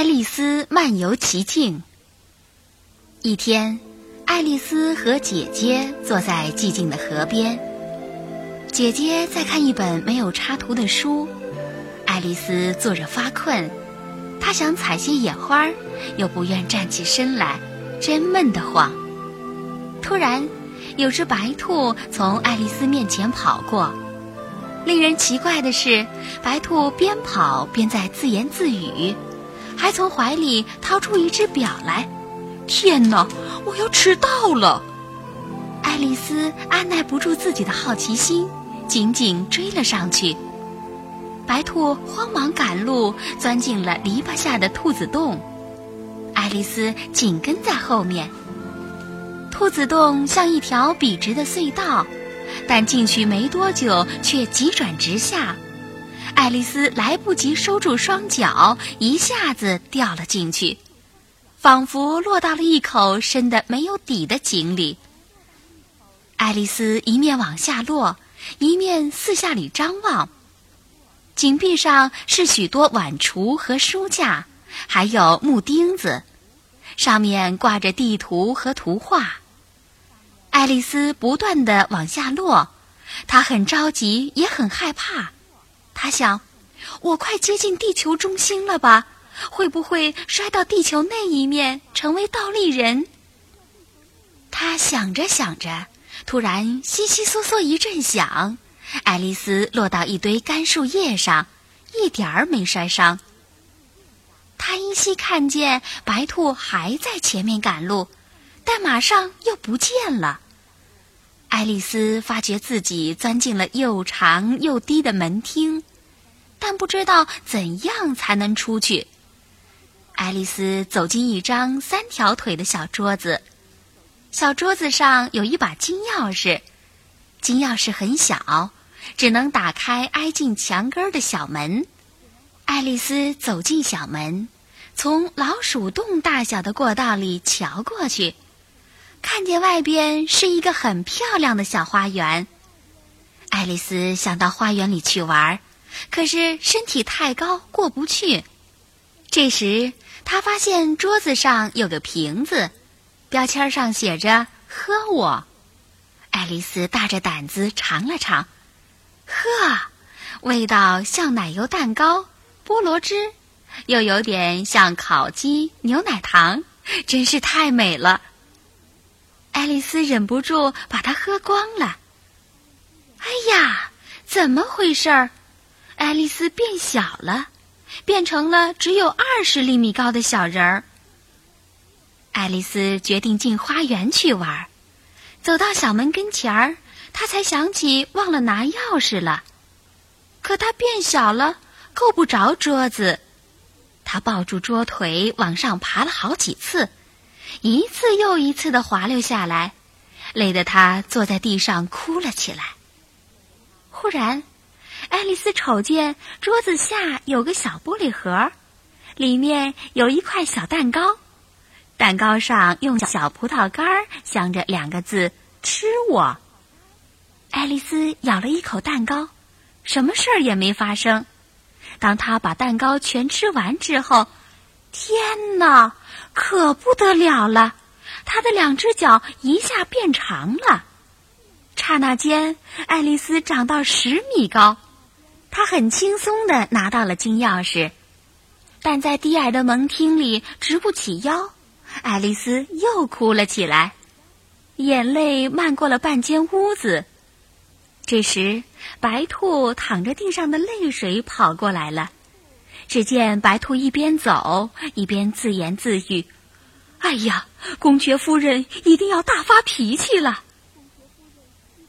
爱丽丝漫游奇境。一天，爱丽丝和姐姐坐在寂静的河边，姐姐在看一本没有插图的书，爱丽丝坐着发困，她想采些野花，又不愿站起身来，真闷得慌。突然，有只白兔从爱丽丝面前跑过。令人奇怪的是，白兔边跑边在自言自语。还从怀里掏出一只表来，天哪！我要迟到了。爱丽丝按耐不住自己的好奇心，紧紧追了上去。白兔慌忙赶路，钻进了篱笆下的兔子洞。爱丽丝紧跟在后面。兔子洞像一条笔直的隧道，但进去没多久，却急转直下。爱丽丝来不及收住双脚，一下子掉了进去，仿佛落到了一口深的没有底的井里。爱丽丝一面往下落，一面四下里张望。井壁上是许多碗橱和书架，还有木钉子，上面挂着地图和图画。爱丽丝不断的往下落，她很着急，也很害怕。他想，我快接近地球中心了吧？会不会摔到地球那一面，成为倒立人？他想着想着，突然悉悉嗦嗦一阵响，爱丽丝落到一堆干树叶上，一点儿没摔伤。他依稀看见白兔还在前面赶路，但马上又不见了。爱丽丝发觉自己钻进了又长又低的门厅。但不知道怎样才能出去。爱丽丝走进一张三条腿的小桌子，小桌子上有一把金钥匙，金钥匙很小，只能打开挨近墙根的小门。爱丽丝走进小门，从老鼠洞大小的过道里瞧过去，看见外边是一个很漂亮的小花园。爱丽丝想到花园里去玩。可是身体太高，过不去。这时，他发现桌子上有个瓶子，标签上写着“喝我”。爱丽丝大着胆子尝了尝，呵，味道像奶油蛋糕、菠萝汁，又有点像烤鸡、牛奶糖，真是太美了。爱丽丝忍不住把它喝光了。哎呀，怎么回事儿？爱丽丝变小了，变成了只有二十厘米高的小人儿。爱丽丝决定进花园去玩，走到小门跟前儿，她才想起忘了拿钥匙了。可她变小了，够不着桌子。她抱住桌腿往上爬了好几次，一次又一次的滑溜下来，累得她坐在地上哭了起来。忽然。爱丽丝瞅见桌子下有个小玻璃盒，里面有一块小蛋糕，蛋糕上用小葡萄干儿镶着两个字“吃我”。爱丽丝咬了一口蛋糕，什么事儿也没发生。当她把蛋糕全吃完之后，天哪，可不得了了！她的两只脚一下变长了，刹那间，爱丽丝长到十米高。他很轻松的拿到了金钥匙，但在低矮的门厅里直不起腰。爱丽丝又哭了起来，眼泪漫过了半间屋子。这时，白兔淌着地上的泪水跑过来了。只见白兔一边走一边自言自语：“哎呀，公爵夫人一定要大发脾气了。”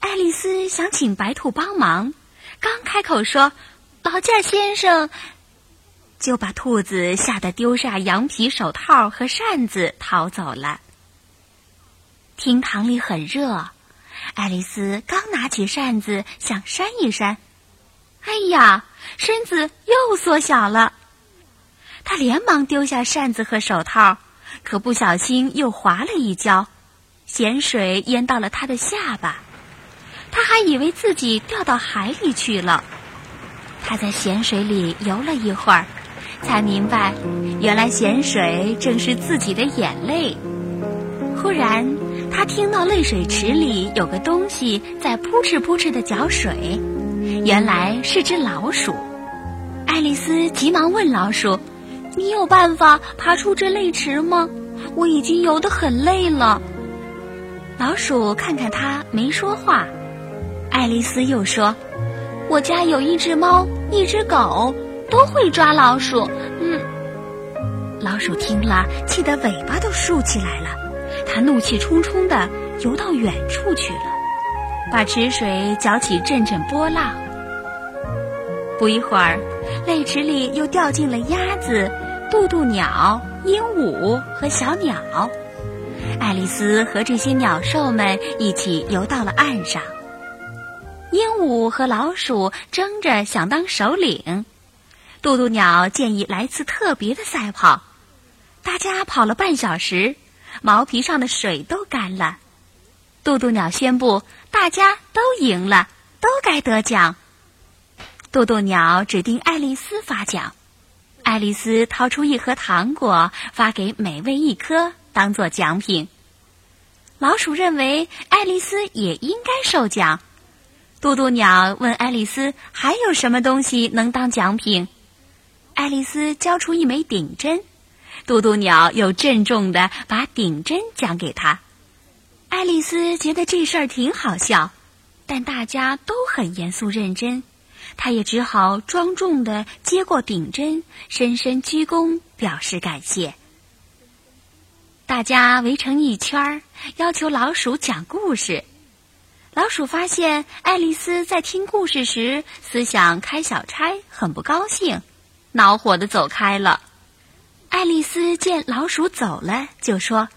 爱丽丝想请白兔帮忙。刚开口说“劳驾先生”，就把兔子吓得丢下羊皮手套和扇子逃走了。厅堂里很热，爱丽丝刚拿起扇子想扇一扇，哎呀，身子又缩小了。她连忙丢下扇子和手套，可不小心又滑了一跤，咸水淹到了她的下巴。他还以为自己掉到海里去了。他在咸水里游了一会儿，才明白，原来咸水正是自己的眼泪。忽然，他听到泪水池里有个东西在扑哧扑哧的搅水，原来是只老鼠。爱丽丝急忙问老鼠：“你有办法爬出这泪池吗？我已经游得很累了。”老鼠看看他，没说话。爱丽丝又说：“我家有一只猫，一只狗，都会抓老鼠。”嗯，老鼠听了，气得尾巴都竖起来了。它怒气冲冲地游到远处去了，把池水搅起阵阵波浪。不一会儿，泪池里又掉进了鸭子、渡渡鸟、鹦鹉和小鸟。爱丽丝和这些鸟兽们一起游到了岸上。鹦鹉和老鼠争着想当首领，渡渡鸟建议来次特别的赛跑。大家跑了半小时。毛皮上的水都干了，渡渡鸟宣布大家都赢了，都该得奖。渡渡鸟指定爱丽丝发奖，爱丽丝掏出一盒糖果发给每位一颗当做奖品。老鼠认为爱丽丝也应该受奖，渡渡鸟问爱丽丝还有什么东西能当奖品，爱丽丝交出一枚顶针。渡渡鸟又郑重地把顶针奖给他，爱丽丝觉得这事儿挺好笑，但大家都很严肃认真，她也只好庄重地接过顶针，深深鞠躬表示感谢。大家围成一圈儿，要求老鼠讲故事。老鼠发现爱丽丝在听故事时思想开小差，很不高兴，恼火地走开了。爱丽丝见老鼠走了，就说：“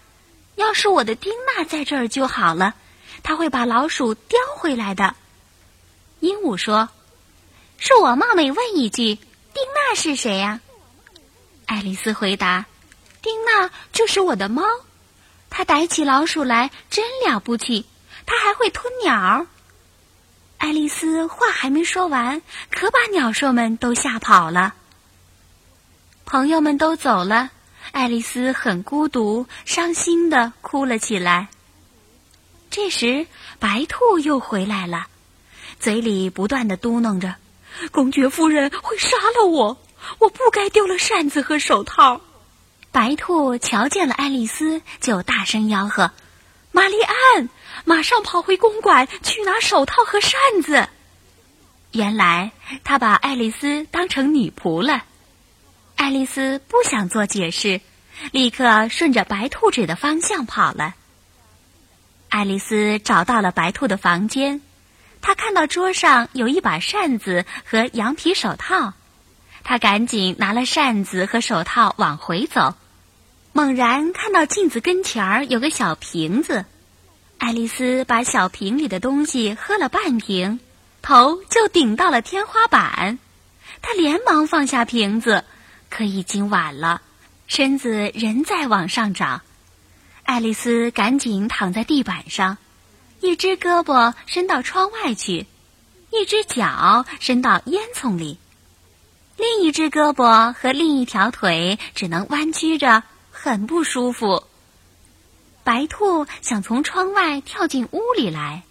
要是我的丁娜在这儿就好了，他会把老鼠叼回来的。”鹦鹉说：“恕我冒昧问一句，丁娜是谁呀？”爱丽丝回答：“丁娜就是我的猫，它逮起老鼠来真了不起，它还会吞鸟。”爱丽丝话还没说完，可把鸟兽们都吓跑了。朋友们都走了，爱丽丝很孤独，伤心的哭了起来。这时，白兔又回来了，嘴里不断的嘟囔着：“公爵夫人会杀了我，我不该丢了扇子和手套。”白兔瞧见了爱丽丝，就大声吆喝：“玛丽安，马上跑回公馆去拿手套和扇子！”原来，他把爱丽丝当成女仆了。爱丽丝不想做解释，立刻顺着白兔子的方向跑了。爱丽丝找到了白兔的房间，她看到桌上有一把扇子和羊皮手套，她赶紧拿了扇子和手套往回走，猛然看到镜子跟前儿有个小瓶子，爱丽丝把小瓶里的东西喝了半瓶，头就顶到了天花板，她连忙放下瓶子。可已经晚了，身子仍在往上涨。爱丽丝赶紧躺在地板上，一只胳膊伸到窗外去，一只脚伸到烟囱里，另一只胳膊和另一条腿只能弯曲着，很不舒服。白兔想从窗外跳进屋里来，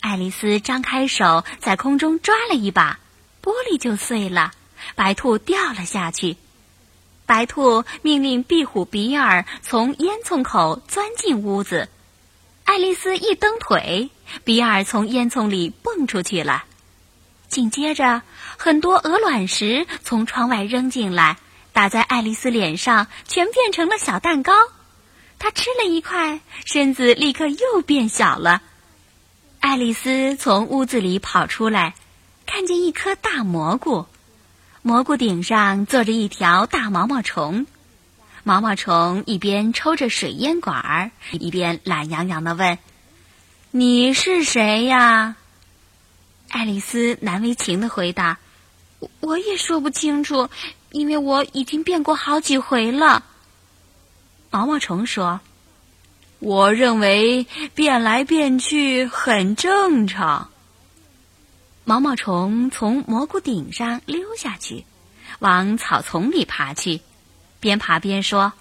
爱丽丝张开手在空中抓了一把，玻璃就碎了，白兔掉了下去。白兔命令壁虎比尔从烟囱口钻进屋子，爱丽丝一蹬腿，比尔从烟囱里蹦出去了。紧接着，很多鹅卵石从窗外扔进来，打在爱丽丝脸上，全变成了小蛋糕。他吃了一块，身子立刻又变小了。爱丽丝从屋子里跑出来，看见一颗大蘑菇。蘑菇顶上坐着一条大毛毛虫，毛毛虫一边抽着水烟管儿，一边懒洋洋的问：“你是谁呀？”爱丽丝难为情的回答：“我也说不清楚，因为我已经变过好几回了。”毛毛虫说：“我认为变来变去很正常。”毛毛虫从蘑菇顶上溜下去，往草丛里爬去，边爬边说：“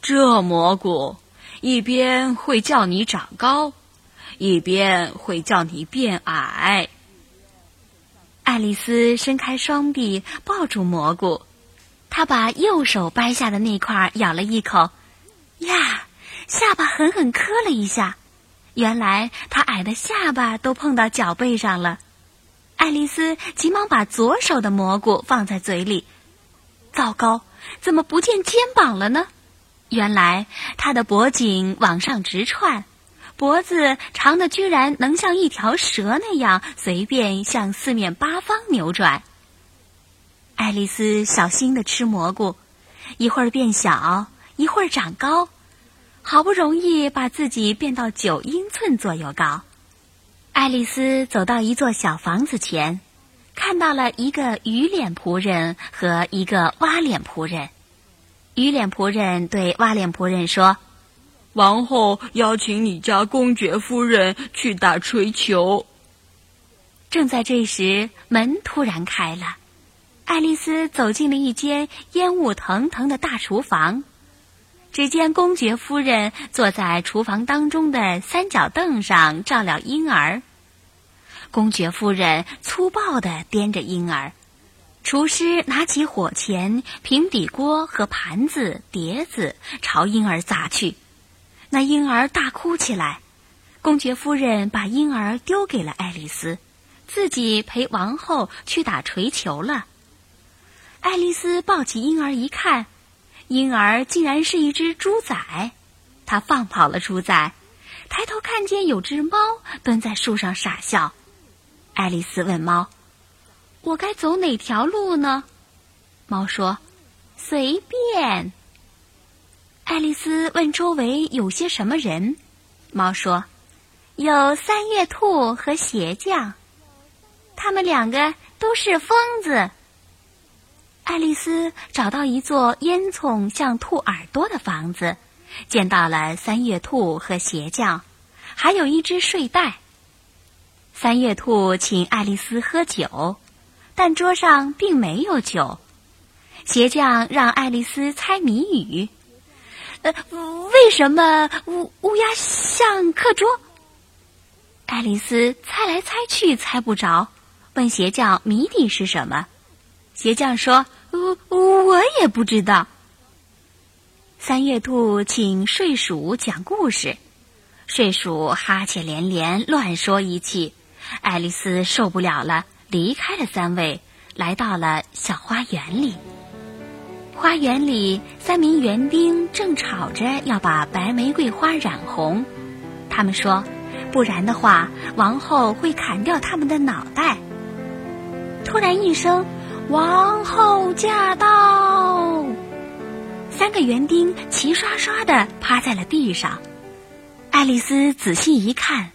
这蘑菇一边会叫你长高，一边会叫你变矮。”爱丽丝伸开双臂抱住蘑菇，她把右手掰下的那块咬了一口，呀，下巴狠狠磕了一下。原来他矮的下巴都碰到脚背上了。爱丽丝急忙把左手的蘑菇放在嘴里，糟糕，怎么不见肩膀了呢？原来他的脖颈往上直窜。脖子长的居然能像一条蛇那样随便向四面八方扭转。爱丽丝小心的吃蘑菇，一会儿变小，一会儿长高，好不容易把自己变到九英寸左右高。爱丽丝走到一座小房子前，看到了一个鱼脸仆人和一个蛙脸仆人。鱼脸仆人对蛙脸仆人说。王后邀请你家公爵夫人去打槌球。正在这时，门突然开了，爱丽丝走进了一间烟雾腾腾的大厨房。只见公爵夫人坐在厨房当中的三角凳上照料婴儿。公爵夫人粗暴地掂着婴儿，厨师拿起火钳、平底锅和盘子、碟子朝婴儿砸去。那婴儿大哭起来，公爵夫人把婴儿丢给了爱丽丝，自己陪王后去打锤球了。爱丽丝抱起婴儿一看，婴儿竟然是一只猪仔，他放跑了猪仔，抬头看见有只猫蹲在树上傻笑。爱丽丝问猫：“我该走哪条路呢？”猫说：“随便。”爱丽丝问周围有些什么人，猫说：“有三月兔和鞋匠，他们两个都是疯子。”爱丽丝找到一座烟囱像兔耳朵的房子，见到了三月兔和鞋匠，还有一只睡袋。三月兔请爱丽丝喝酒，但桌上并没有酒。鞋匠让爱丽丝猜谜语。呃，为什么乌乌鸦像课桌？爱丽丝猜来猜去猜不着，问鞋匠谜底是什么？鞋匠说：“我我也不知道。”三月兔请睡鼠讲故事，睡鼠哈欠连连，乱说一气。爱丽丝受不了了，离开了三位，来到了小花园里。花园里，三名园丁正吵着要把白玫瑰花染红。他们说，不然的话，王后会砍掉他们的脑袋。突然一声“王后驾到”，三个园丁齐刷刷的趴在了地上。爱丽丝仔细一看，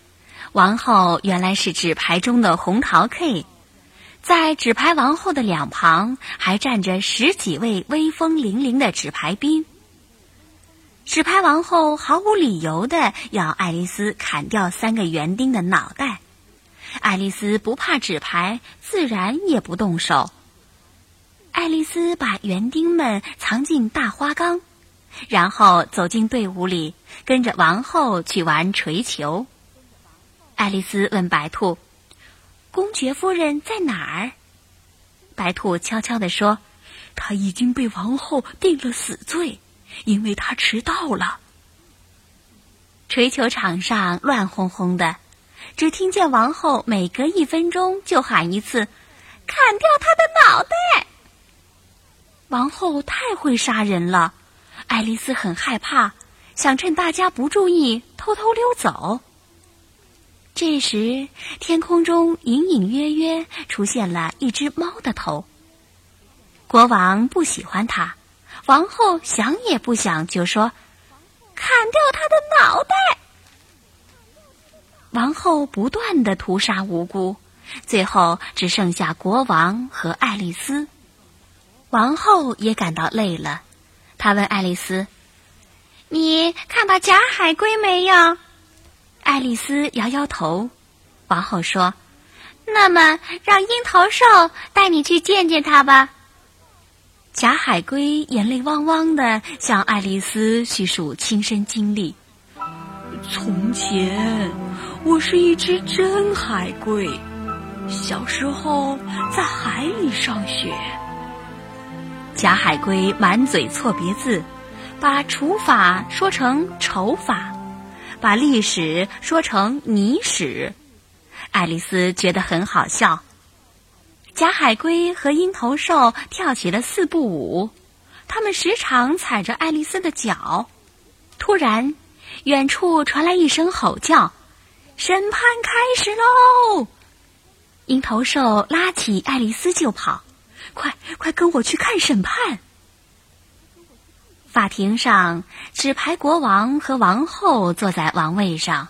王后原来是纸牌中的红桃 K。在纸牌王后的两旁，还站着十几位威风凛凛的纸牌兵。纸牌王后毫无理由的要爱丽丝砍掉三个园丁的脑袋，爱丽丝不怕纸牌，自然也不动手。爱丽丝把园丁们藏进大花缸，然后走进队伍里，跟着王后去玩锤球。爱丽丝问白兔。公爵夫人在哪儿？白兔悄悄地说：“她已经被王后定了死罪，因为她迟到了。”锤球场上乱哄哄的，只听见王后每隔一分钟就喊一次：“砍掉他的脑袋！”王后太会杀人了，爱丽丝很害怕，想趁大家不注意偷偷溜走。这时，天空中隐隐约约出现了一只猫的头。国王不喜欢它，王后想也不想就说：“砍掉他的脑袋。”王后不断的屠杀无辜，最后只剩下国王和爱丽丝。王后也感到累了，她问爱丽丝：“你看到假海龟没有？”爱丽丝摇摇头，王后说：“那么让樱桃兽带你去见见他吧。”假海龟眼泪汪汪的向爱丽丝叙述亲身经历。从前，我是一只真海龟，小时候在海里上学。假海龟满嘴错别字，把除法说成丑法，把历史说成泥史。爱丽丝觉得很好笑。假海龟和鹰头兽跳起了四步舞，他们时常踩着爱丽丝的脚。突然，远处传来一声吼叫：“审判开始喽！”鹰头兽拉起爱丽丝就跑，“快快跟我去看审判！”法庭上，纸牌国王和王后坐在王位上，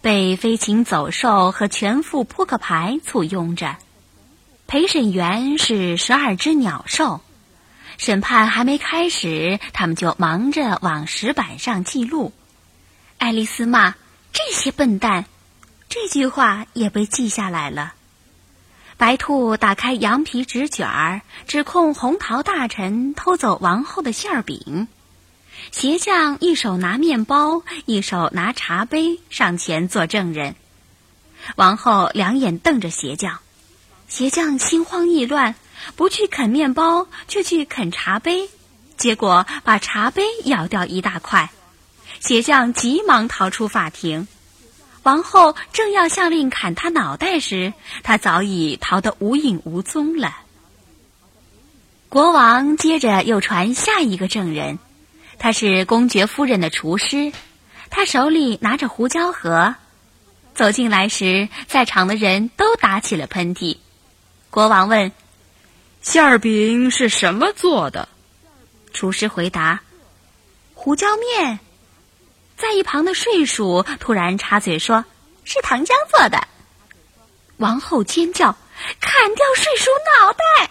被飞禽走兽和全副扑克牌簇拥着。陪审员是十二只鸟兽，审判还没开始，他们就忙着往石板上记录。爱丽丝骂：“这些笨蛋！”这句话也被记下来了。白兔打开羊皮纸卷儿，指控红桃大臣偷走王后的馅儿饼。鞋匠一手拿面包，一手拿茶杯上前做证人。王后两眼瞪着鞋匠。鞋匠心慌意乱，不去啃面包，却去啃茶杯，结果把茶杯咬掉一大块。鞋匠急忙逃出法庭，王后正要下令砍他脑袋时，他早已逃得无影无踪了。国王接着又传下一个证人，他是公爵夫人的厨师，他手里拿着胡椒盒，走进来时，在场的人都打起了喷嚏。国王问：“馅儿饼是什么做的？”厨师回答：“胡椒面。”在一旁的睡鼠突然插嘴说：“是糖浆做的。”王后尖叫：“砍掉睡鼠脑袋！”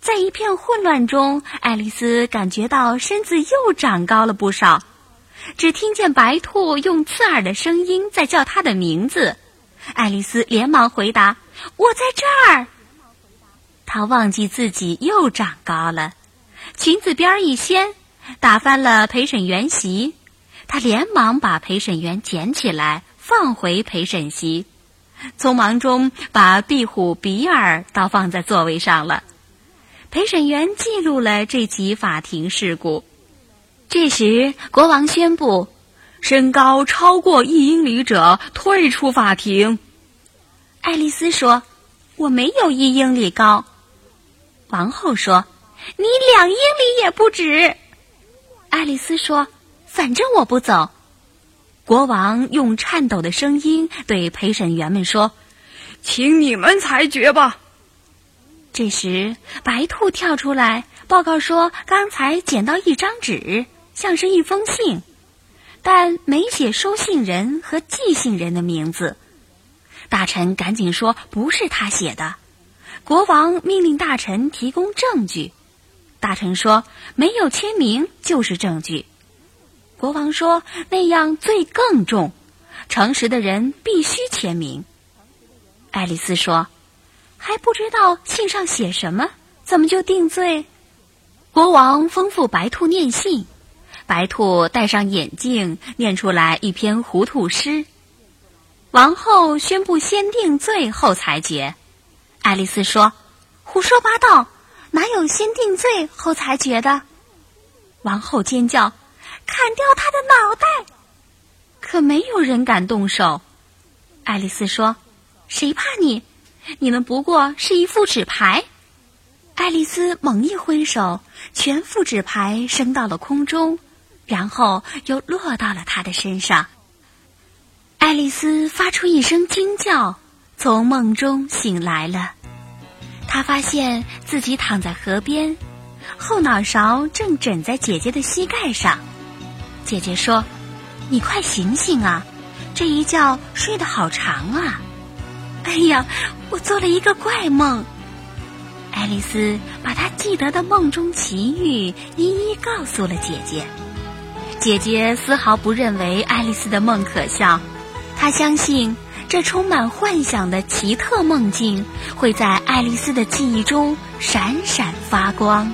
在一片混乱中，爱丽丝感觉到身子又长高了不少。只听见白兔用刺耳的声音在叫她的名字。爱丽丝连忙回答。我在这儿。她忘记自己又长高了，裙子边一掀，打翻了陪审员席。他连忙把陪审员捡起来，放回陪审席，匆忙中把壁虎比尔倒放在座位上了。陪审员记录了这起法庭事故。这时，国王宣布：身高超过一英里者退出法庭。爱丽丝说：“我没有一英里高。”王后说：“你两英里也不止。”爱丽丝说：“反正我不走。”国王用颤抖的声音对陪审员们说：“请你们裁决吧。”这时，白兔跳出来报告说：“刚才捡到一张纸，像是一封信，但没写收信人和寄信人的名字。”大臣赶紧说：“不是他写的。”国王命令大臣提供证据。大臣说：“没有签名就是证据。”国王说：“那样罪更重，诚实的人必须签名。”爱丽丝说：“还不知道信上写什么，怎么就定罪？”国王吩咐白兔念信，白兔戴上眼镜，念出来一篇糊涂诗。王后宣布先定罪后裁决。爱丽丝说：“胡说八道，哪有先定罪后裁决的？”王后尖叫：“砍掉他的脑袋！”可没有人敢动手。爱丽丝说：“谁怕你？你们不过是一副纸牌。”爱丽丝猛一挥手，全副纸牌升到了空中，然后又落到了他的身上。爱丽丝发出一声惊叫，从梦中醒来了。她发现自己躺在河边，后脑勺正枕在姐姐的膝盖上。姐姐说：“你快醒醒啊，这一觉睡得好长啊！”哎呀，我做了一个怪梦。爱丽丝把她记得的梦中奇遇一一告诉了姐姐。姐姐丝毫不认为爱丽丝的梦可笑。她相信，这充满幻想的奇特梦境会在爱丽丝的记忆中闪闪发光。